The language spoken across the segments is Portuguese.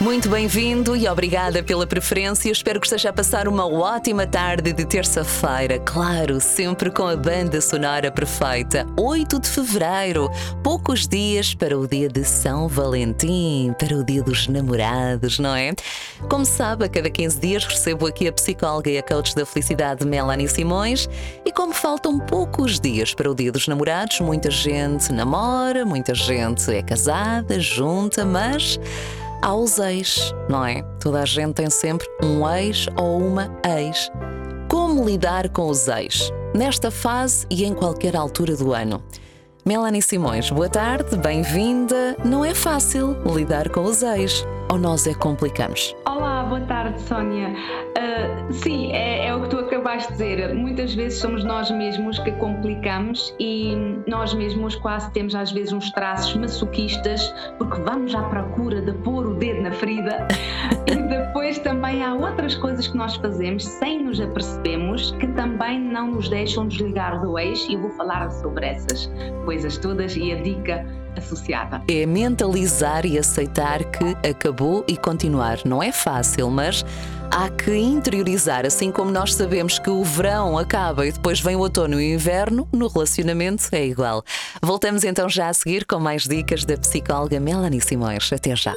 Muito bem-vindo e obrigada pela preferência. Espero que esteja a passar uma ótima tarde de terça-feira. Claro, sempre com a banda sonora perfeita. 8 de fevereiro, poucos dias para o dia de São Valentim, para o dia dos namorados, não é? Como sabe, a cada 15 dias recebo aqui a psicóloga e a coach da felicidade Melanie Simões. E como faltam poucos dias para o dia dos namorados, muita gente namora, muita gente é casada, junta, mas há os ex, não é? Toda a gente tem sempre um ex ou uma ex. Como lidar com os ex? Nesta fase e em qualquer altura do ano. Melanie Simões, boa tarde, bem-vinda. Não é fácil lidar com os ex, ou nós é complicamos? Olá, boa tarde, Sónia. Uh, sim, é, é, o que tu acabaste de dizer. Muitas vezes somos nós mesmos que complicamos e nós mesmos quase temos às vezes uns traços masoquistas porque vamos à procura de pôr o dedo na ferida. e depois também há outras coisas que nós fazemos sem nos apercebemos que também não nos deixam desligar do ex e eu vou falar sobre essas coisas todas e a dica associada. É mentalizar e aceitar que acabou e continuar. Não é fácil, mas há que interiorizar, assim como nós sabemos que o verão acaba e depois vem o outono e o inverno, no relacionamento é igual. Voltamos então já a seguir com mais dicas da psicóloga Melanie Simões. Até já.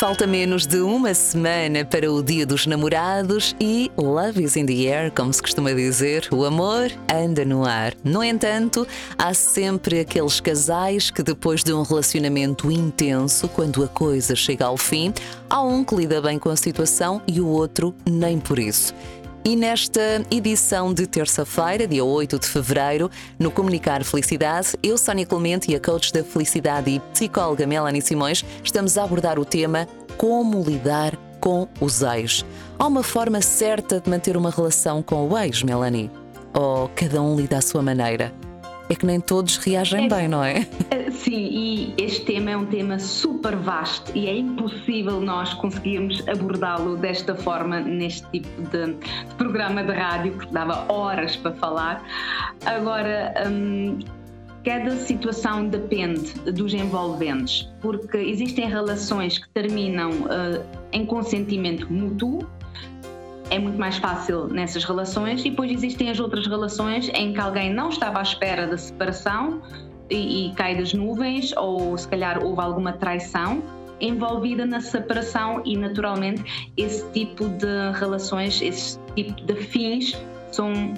Falta menos de uma semana para o Dia dos Namorados e Love is in the air, como se costuma dizer, o amor anda no ar. No entanto, há sempre aqueles casais que, depois de um relacionamento intenso, quando a coisa chega ao fim, há um que lida bem com a situação e o outro nem por isso. E nesta edição de terça-feira, dia 8 de fevereiro, no Comunicar Felicidade, eu, Sónia Clemente e a coach da felicidade e psicóloga Melanie Simões estamos a abordar o tema Como lidar com os ex. Há uma forma certa de manter uma relação com o ex, Melanie? Ou cada um lida à sua maneira? É que nem todos reagem é, bem, não é? é? Sim, e este tema é um tema super vasto e é impossível nós conseguirmos abordá-lo desta forma neste tipo de, de, programa de rádio, porque dava horas para falar. Agora, hum, cada situação depende dos envolventes, porque existem relações que terminam uh, em consentimento mútuo é muito mais fácil nessas relações e depois existem as outras relações em que alguém não estava à espera da separação e, e cai das nuvens ou se calhar houve alguma traição envolvida na separação e naturalmente esse tipo de relações, esse tipo de fins são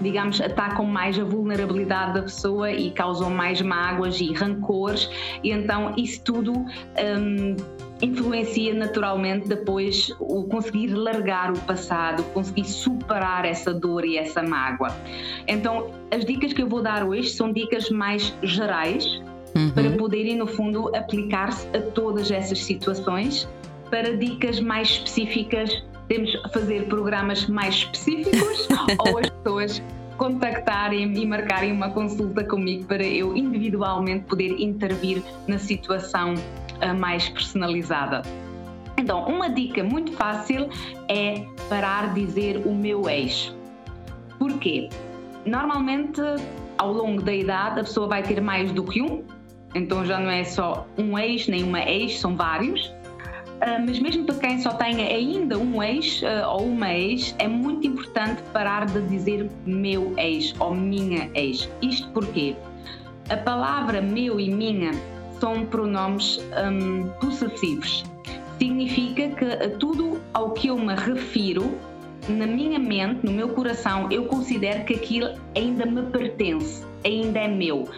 digamos, atacam mais a vulnerabilidade da pessoa e causam mais mágoas e rancores, e então isso tudo um, influencia naturalmente depois o conseguir largar o passado, conseguir superar essa dor e essa mágoa. Então, as dicas que eu vou dar hoje são dicas mais gerais uhum. para poderem, no fundo, aplicar-se a todas essas situações. Para dicas mais específicas, temos a fazer programas mais específicos ou as pessoas contactarem e marcarem uma consulta comigo para eu individualmente poder intervir na situação mais personalizada. Então, uma dica muito fácil é parar de dizer o meu ex. Porquê? Normalmente, ao longo da idade, a pessoa vai ter mais do que um, então já não é só um ex nem uma ex, são vários. Uh, mas mesmo para quem só tenha ainda um ex uh, ou uma ex, é muito importante parar de dizer meu ex ou minha ex. Isto porque a palavra meu e minha são pronomes um, possessivos. Significa que tudo ao que eu me refiro, na minha mente, no meu coração, eu considero que aquilo ainda me pertence, ainda é meu.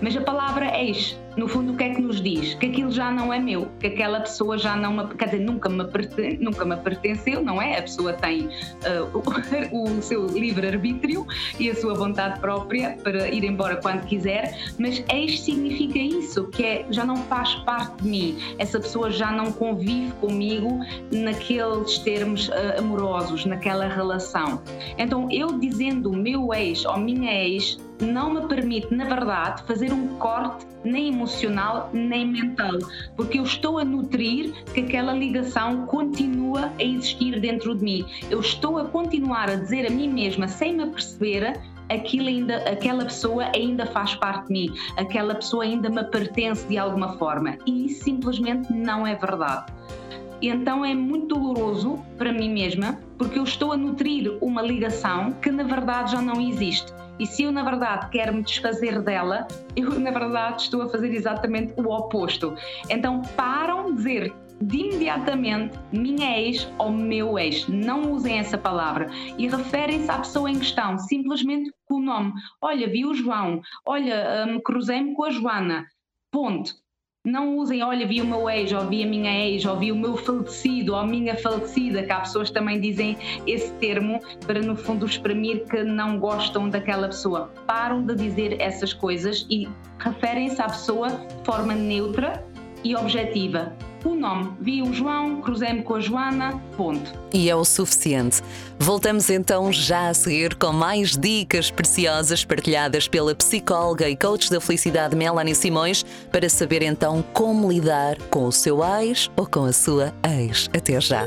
Mas a palavra ex no fundo, o que é que nos diz? Que aquilo já não é meu, que aquela pessoa já não me, quer dizer, nunca me, pertence, nunca me pertenceu, não é? A pessoa tem uh, o, o, seu livre-arbítrio e a sua vontade própria para ir embora quando quiser, mas ex significa isso, que é, já não faz parte de mim, essa pessoa já não convive comigo naqueles termos uh, amorosos, naquela relação. Então, eu dizendo meu ex ou minha ex não me permite, na verdade, fazer um corte emoção emocional nem mental, porque eu estou a nutrir que aquela ligação continua a existir dentro de mim. Eu estou a continuar a dizer a mim mesma, sem me aperceber, aquilo ainda, aquela pessoa ainda faz parte de mim, aquela pessoa ainda me pertence de alguma forma. E isso simplesmente não é verdade. E então é muito doloroso para mim mesma, porque eu estou a nutrir uma ligação que na verdade já não existe. E se eu, na verdade, quero me desfazer dela, eu, na verdade, estou a fazer exatamente o oposto. Então, param de dizer de imediatamente minha ex ou meu ex. Não usem essa palavra e referem-se à pessoa em questão, simplesmente com o nome. Olha, vi o João, olha, um, cruzei-me com a Joana. Ponto. Não usem, olha, vi o meu ex, ou vi a minha ex, ou vi o meu falecido, ou a minha falecida, que há pessoas que também dizem esse termo para, no fundo, exprimir que não gostam daquela pessoa. Param de dizer essas coisas e referem-se à pessoa de forma neutra e objetiva o nome. Vi o João, cruzei-me com a Joana, ponto. E é o suficiente. Voltamos então já a seguir com mais dicas preciosas partilhadas pela psicóloga e coach da felicidade Melanie Simões para saber então como lidar com o seu ex ou com a sua ex. Até já.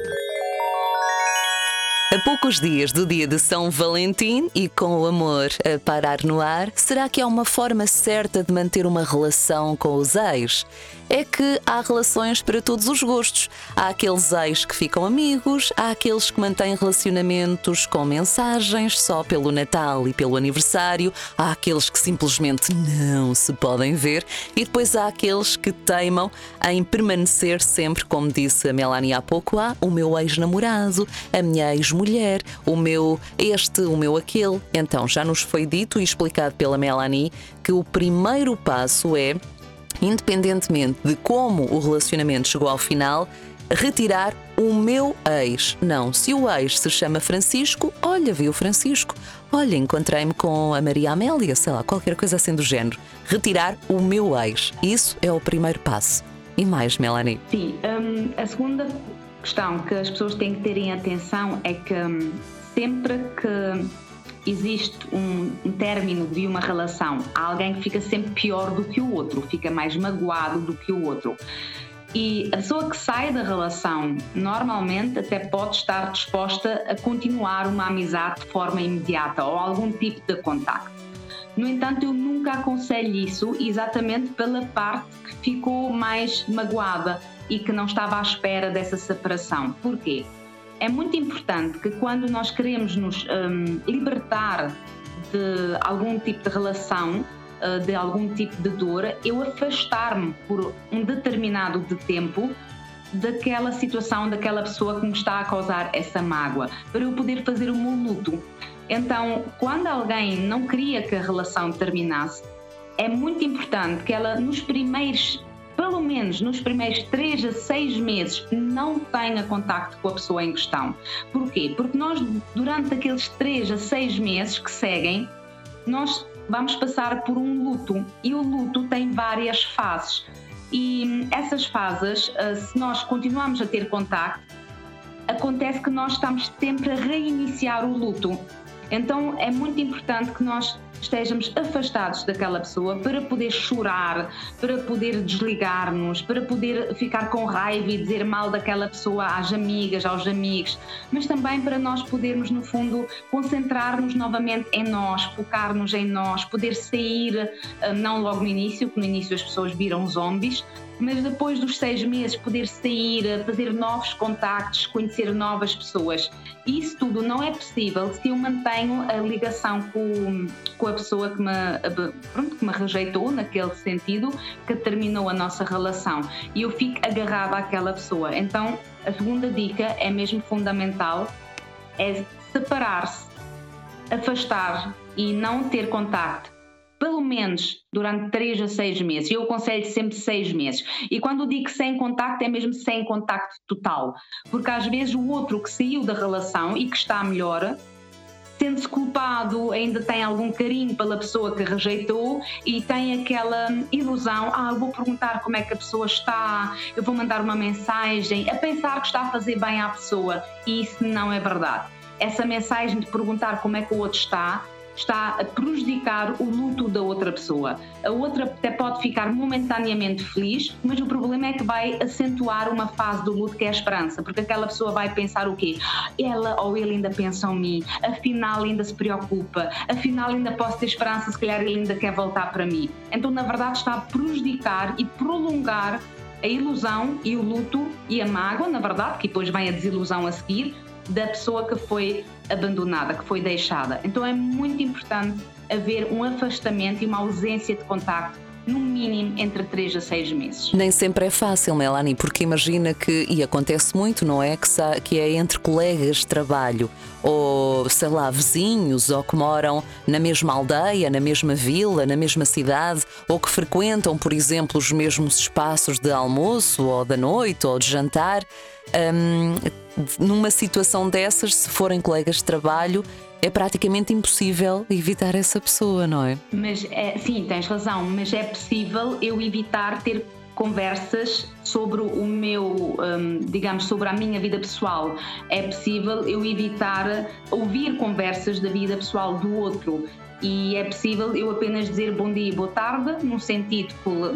A poucos dias do dia de São Valentim e com o amor a parar no ar, será que há uma forma certa de manter uma relação com os ex? É que há relações para todos os gostos. Há aqueles ex que ficam amigos, há aqueles que mantêm relacionamentos com mensagens só pelo Natal e pelo aniversário, há aqueles que simplesmente não se podem ver e depois há aqueles que teimam em permanecer sempre, como disse a Melanie há pouco, há o meu ex-namorado, a minha ex-mulher, o meu este, o meu aquele. Então já nos foi dito e explicado pela Melanie que o primeiro passo é independentemente de como o relacionamento chegou ao final, retirar o meu ex. Não, se o ex se chama Francisco, olha, viu Francisco. Olha, encontrei-me com a Maria Amélia, sei lá, qualquer coisa assim do género. Retirar o meu ex. Isso é o primeiro passo. E mais, Melanie? Sim, um, a segunda questão que as pessoas têm que terem atenção é que um, sempre que existe um, término de uma relação, há alguém que fica sempre pior do que o outro, fica mais magoado do que o outro. E a pessoa que sai da relação normalmente até pode estar disposta a continuar uma amizade de forma imediata ou algum tipo de contacto. No entanto, eu nunca aconselho isso exatamente pela parte que ficou mais magoada e que não estava à espera dessa separação. Porquê? É muito importante que quando nós queremos nos um, libertar de algum tipo de relação, uh, de algum tipo de dor, eu afastar-me por um determinado de tempo daquela situação, daquela pessoa que me está a causar essa mágoa, para eu poder fazer o meu luto. Então, quando alguém não queria que a relação terminasse, é muito importante que ela, nos primeiros pelo menos nos primeiros 3 a 6 meses, não tenha contacto com a pessoa em questão. Porquê? Porque nós, durante aqueles 3 a 6 meses que seguem, nós vamos passar por um luto e o luto tem várias fases. E essas fases, eh, se nós continuarmos a ter contacto, acontece que nós estamos sempre a reiniciar o luto. Então é muito importante que nós estejamos afastados daquela pessoa para poder chorar, para poder desligar-nos, para poder ficar com raiva e dizer mal daquela pessoa às amigas, aos amigos, mas também para nós podermos, no fundo, concentrar-nos novamente em nós, focar-nos em nós, poder sair, ah, não logo no início, que no início as pessoas viram zombies, mas depois dos seis meses poder sair, fazer novos contactos, conhecer novas pessoas. Isso tudo não é possível se eu mantenho a ligação com, com a pessoa que me, pronto, que me rejeitou naquele sentido, que terminou a nossa relação e eu fico agarrada àquela pessoa. Então, a segunda dica é mesmo fundamental, é separar-se, afastar e não ter contacto pelo menos durante 3 a 6 meses. Eu aconselho sempre 6 meses. E quando digo sem contacto, é mesmo sem contacto total. Porque às vezes o outro que saiu da relação e que está melhor, sente-se culpado, ainda tem algum carinho pela pessoa que rejeitou e tem aquela ilusão: ah, eu vou perguntar como é que a pessoa está, eu vou mandar uma mensagem, a pensar que está a fazer bem à pessoa. E isso não é verdade. Essa mensagem de perguntar como é que o outro está está a prejudicar o luto da outra pessoa. A outra até pode ficar momentaneamente feliz, mas o problema é que vai acentuar uma fase do luto que é a esperança, porque aquela pessoa vai pensar o quê? Ela ou ele ainda pensam em mim, afinal ainda se preocupa, afinal ainda posso ter esperança, se calhar ele ainda quer voltar para mim. Então, na verdade, está a prejudicar e prolongar a ilusão e o luto e a mágoa, na verdade, que depois vem a desilusão a seguir, da pessoa que foi abandonada, que foi deixada. Então é muito importante haver um afastamento e uma ausência de contacto no mínimo entre 3 a 6 meses. Nem sempre é fácil, Melanie, porque imagina que, e acontece muito, não é? Que, que é entre colegas de trabalho, ou sei lá, vizinhos, ou que moram na mesma aldeia, na mesma vila, na mesma cidade, ou que frequentam, por exemplo, os mesmos espaços de almoço, ou da noite, ou de jantar. Hum, numa situação dessas, se forem colegas de trabalho, é praticamente impossível evitar essa pessoa, não é? Mas é, sim, tens razão, mas é possível eu evitar ter conversas sobre o meu, um, digamos, sobre a minha vida pessoal. É possível eu evitar ouvir conversas da vida pessoal do outro e é possível eu apenas dizer bom dia e boa tarde, no sentido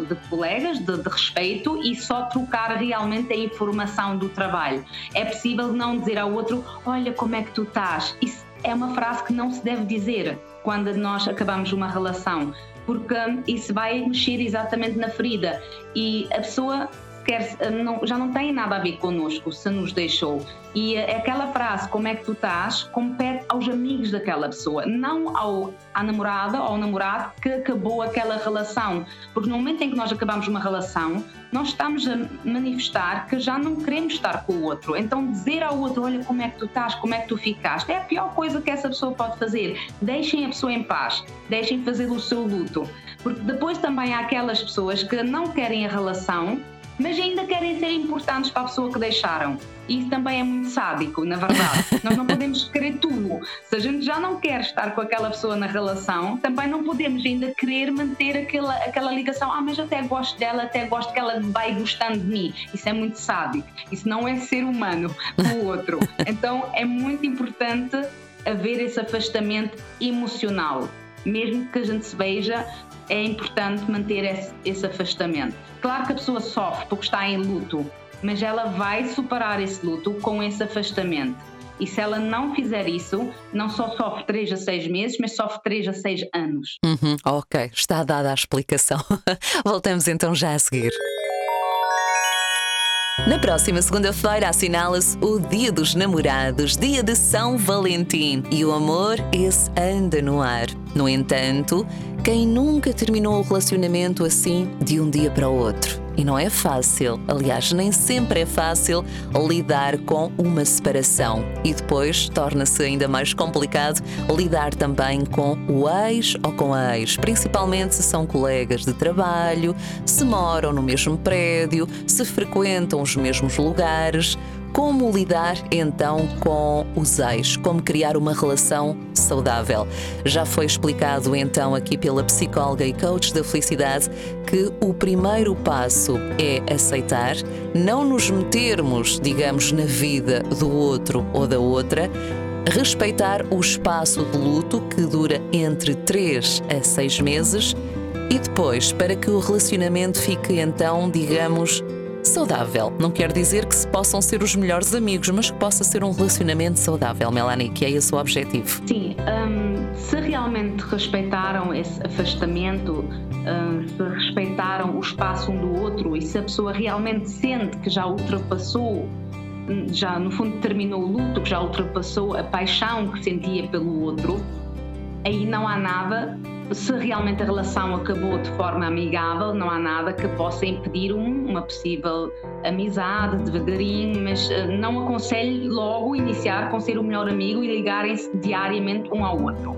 de colegas, de, de, respeito, e só trocar realmente a informação do trabalho. É possível não dizer ao outro: Olha, como é que tu estás? Isso é uma frase que não se deve dizer quando nós acabamos uma relação, porque isso vai mexer exatamente na ferida e a pessoa quer, não, já não tem nada a ver connosco se nos deixou. E aquela frase, como é que tu estás, compete aos amigos daquela pessoa, não ao, à namorada ou ao namorado que acabou aquela relação. Porque no momento em que nós acabamos uma relação, nós estamos a manifestar que já não queremos estar com o outro. Então, dizer ao outro, olha como é que tu estás, como é que tu ficaste, é a pior coisa que essa pessoa pode fazer. Deixem a pessoa em paz, deixem fazer o seu luto. Porque depois também há aquelas pessoas que não querem a relação mas ainda querem ser importantes para a pessoa que deixaram. Isso também é muito sádico, na verdade. Nós não podemos querer tudo. Se a gente já não quer estar com aquela pessoa na relação, também não podemos ainda querer manter aquela, aquela ligação. Ah, mas até gosto dela, até gosto que ela vai gostando de mim. Isso é muito sádico. Isso não é ser humano o outro. Então é muito importante haver esse afastamento emocional. Mesmo que a gente se veja, é importante manter esse, esse afastamento. Claro que a pessoa sofre porque está em luto, mas ela vai superar esse luto com esse afastamento. E se ela não fizer isso, não só sofre 3 a 6 meses, mas sofre 3 a 6 anos. Uhum, ok, está dada a explicação. Voltamos então já a seguir. Na próxima segunda-feira assinala-se o Dia dos Namorados, Dia de São Valentim, e o amor, esse anda no ar. No entanto, quem nunca terminou o relacionamento assim de um dia para o outro? E não é fácil, aliás, nem sempre é fácil lidar com uma separação. E depois torna-se ainda mais complicado lidar também com o ex ou com a ex, principalmente se são colegas de trabalho, se moram no mesmo prédio, se frequentam os mesmos lugares. Como lidar então com os ex? Como criar uma relação saudável? Já foi explicado então aqui pela psicóloga e coach da felicidade que o primeiro passo é aceitar, não nos metermos, digamos, na vida do outro ou da outra, respeitar o espaço de luto que dura entre 3 a 6 meses e depois, para que o relacionamento fique então, digamos, saudável. Não quer dizer que se possam ser os melhores amigos, mas que possa ser um relacionamento saudável, Melanie, que é esse o objetivo. Sim, um, se realmente respeitaram esse afastamento, um, se respeitaram o espaço um do outro e se a pessoa realmente sente que já ultrapassou hum, já no fundo terminou o luto, que já ultrapassou a paixão que sentia pelo outro, aí não há nada se realmente a relação acabou de forma amigável, não há nada que possa impedir um, uma possível amizade devagarinho, mas uh, não aconselho logo iniciar com ser o melhor amigo e ligarem-se diariamente um ao outro.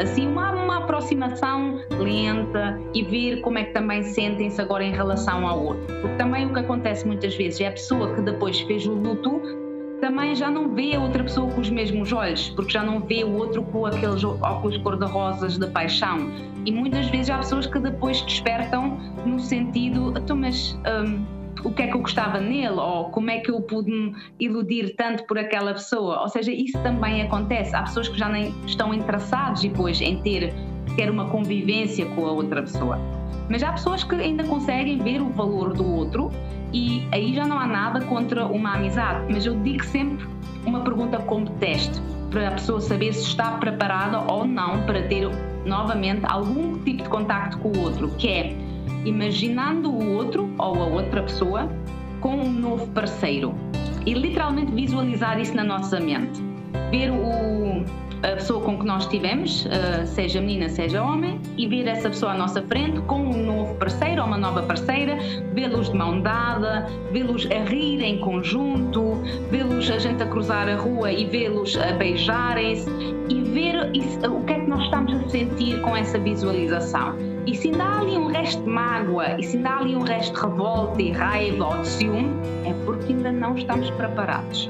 Assim, uma, uma aproximação lenta e ver como é que também sentem-se agora em relação ao outro. Porque também o que acontece muitas vezes é a pessoa que depois fez o luto também já não vê a outra pessoa com os mesmos olhos, porque já não vê o outro com aqueles óculos cor-de-rosas da paixão. E muitas vezes há pessoas que depois despertam no sentido, então, mas. Um, o que é que eu gostava nele ou como é que eu pude me iludir tanto por aquela pessoa. Ou seja, isso também acontece. Há pessoas que já nem estão interessados depois em ter quer uma convivência com a outra pessoa. Mas há pessoas que ainda conseguem ver o valor do outro e aí já não há nada contra uma amizade. Mas eu digo sempre uma pergunta como teste para a pessoa saber se está preparada ou não para ter novamente algum tipo de contacto com o outro, que é imaginando o outro ou a outra pessoa com um novo parceiro e literalmente visualizar isso na nossa mente. Ver o, a pessoa com que nós estivemos, uh, seja menina, seja homem, e ver essa pessoa à nossa frente com um novo parceiro ou uma nova parceira, vê-los de mão dada, vê-los a rir em conjunto, vê-los a gente a cruzar a rua e vê-los a beijarem-se e ver isso, o que é que nós estamos a sentir com essa visualização. E se ainda há ali um resto de mágoa, e se ainda há ali um resto de revolta e raiva ou de ciúme, é porque ainda não estamos preparados.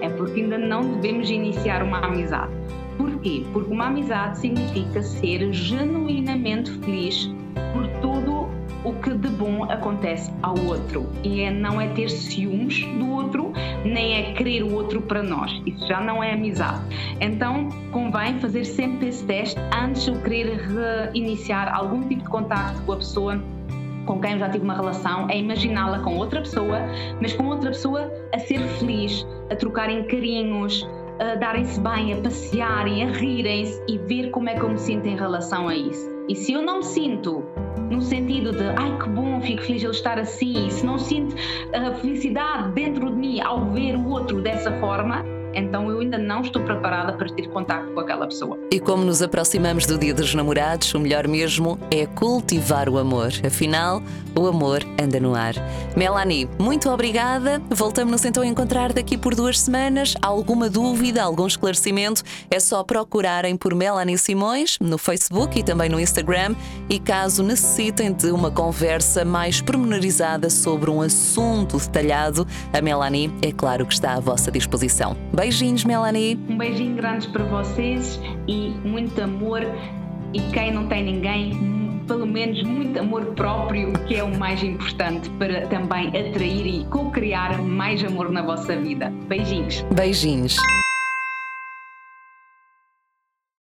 É porque ainda não devemos iniciar uma amizade. Porquê? Porque uma amizade significa ser genuinamente feliz por tudo o que de bom acontece ao outro. E é, não é ter ciúmes do outro, nem é querer o outro para nós. Isso já não é amizade. Então, convém fazer sempre esse teste antes de eu querer reiniciar algum tipo de contato com a pessoa com quem eu já tive uma relação, é imaginá-la com outra pessoa, mas com outra pessoa a ser feliz, a trocarem carinhos, a darem-se bem, a passearem, a rirem-se e ver como é que eu me sinto em relação a isso. E se eu não me sinto no sentido de ai que bom, fico feliz de ele estar assim, e se não sinto a felicidade dentro de mim ao ver o outro dessa forma, então eu ainda não estou preparada para ter contato com aquela pessoa. E como nos aproximamos do Dia dos Namorados, o melhor mesmo é cultivar o amor. Afinal, o amor anda no ar. Melanie, muito obrigada. Voltamos-nos então a encontrar daqui por duas semanas. Alguma dúvida, algum esclarecimento, é só procurarem por Melanie Simões no Facebook e também no Instagram. E caso necessitem de uma conversa mais pormenorizada sobre um assunto detalhado, a Melanie, é claro que está à vossa disposição. Beijinhos, Melanie. Um beijinho grande para vocês e muito amor. E quem não tem ninguém, pelo menos muito amor próprio, que é o mais importante para também atrair e co-criar mais amor na vossa vida. Beijinhos. Beijinhos.